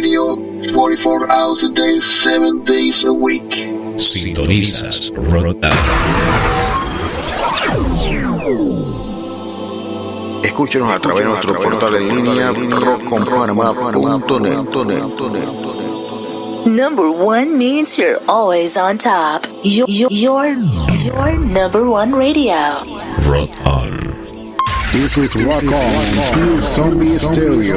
radio 44 hours a day, 7 days a week. Sintonizas Rotan. Escúchenos a través de nuestro portal en línea rockconpanamá.net. Number one means you're always on top. Your, your, your, your number one radio. Rock on. This is Rock On, Pure Zombie Stereo.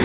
On.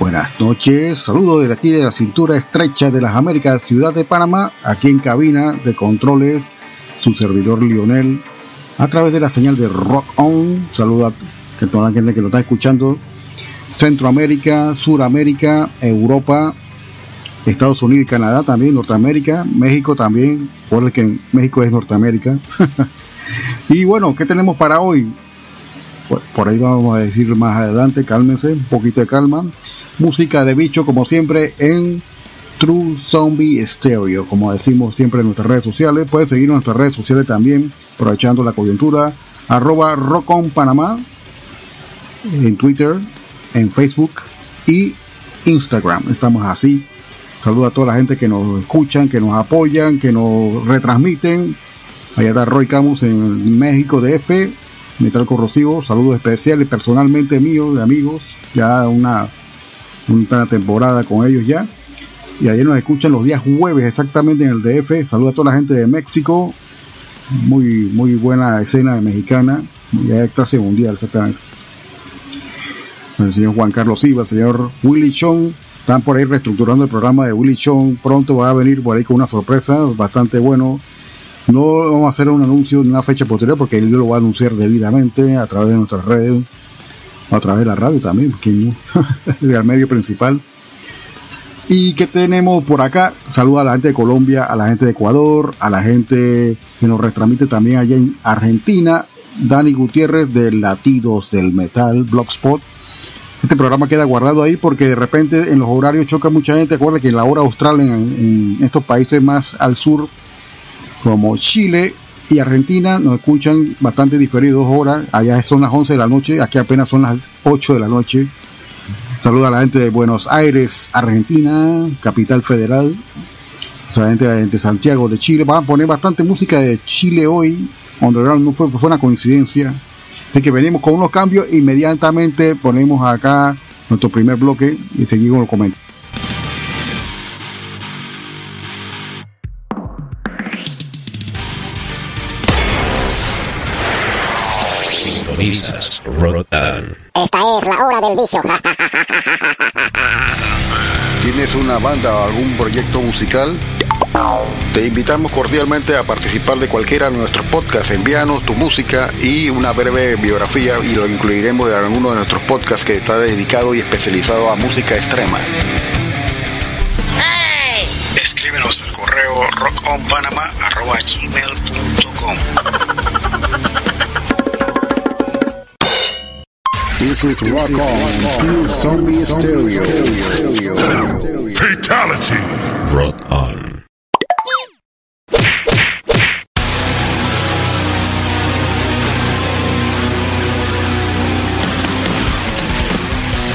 Buenas noches, saludos desde aquí de la cintura estrecha de las Américas, ciudad de Panamá, aquí en cabina de controles, su servidor Lionel, a través de la señal de Rock On, saludo a toda la gente que lo está escuchando, Centroamérica, Suramérica, Europa, Estados Unidos y Canadá también, Norteamérica, México también, por que México es Norteamérica. y bueno, ¿qué tenemos para hoy? Por, ahí vamos a decir más adelante, cálmense, un poquito de calma. Música de bicho, como siempre, en True Zombie Stereo, como decimos siempre en nuestras redes sociales. Puedes seguirnos en nuestras redes sociales también, aprovechando la coyuntura. Arroba Rockon Panamá en Twitter, en Facebook y Instagram. Estamos así. Saludo a toda la gente que nos escuchan, que nos apoyan, que nos retransmiten. Allá está Roy Camus en México DF, Metal Corrosivo. Saludos especiales personalmente míos, de amigos. Ya una, una temporada con ellos ya. Y ayer nos escuchan los días jueves exactamente en el DF. Saludo a toda la gente de México. Muy, muy buena escena mexicana. Ya clase mundial exactamente el señor Juan Carlos Silva, el señor Willy Chong, están por ahí reestructurando el programa de Willy Chong, pronto va a venir por ahí con una sorpresa bastante bueno. No vamos a hacer un anuncio en una fecha posterior porque él lo va a anunciar debidamente a través de nuestras redes, a través de la radio también, porque no, el medio principal. ¿Y qué tenemos por acá? Saluda a la gente de Colombia, a la gente de Ecuador, a la gente que nos retransmite también allá en Argentina. Dani Gutiérrez de Latidos del Metal, Blogspot. Este programa queda guardado ahí porque de repente en los horarios choca mucha gente. Acuerda que en la hora austral en, estos países más al sur, como Chile y Argentina, nos escuchan bastante diferido, dos horas. Allá son las 11 de la noche, aquí apenas son las 8 de la noche. Saluda a la gente de Buenos Aires, Argentina, capital federal. A la gente de Santiago de Chile. Van a poner bastante música de Chile hoy. Underground no fue, fue una coincidencia. Así que venimos con unos cambios. Inmediatamente ponemos acá nuestro primer bloque y seguimos los comentarios. Sintonizas Rotan. Esta es la hora del vicio. ¿Tienes una banda o algún proyecto musical? Te invitamos cordialmente a participar de cualquiera de nuestros podcasts. Envíanos tu música y una breve biografía y lo incluiremos en alguno de nuestros podcasts que está dedicado y especializado a música extrema. Escríbenos al correo rockonpanama.gmail.com This is Rock On, Zombie Stereo. Fatality. Rock on.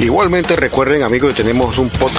Igualmente recuerden amigos que tenemos un podcast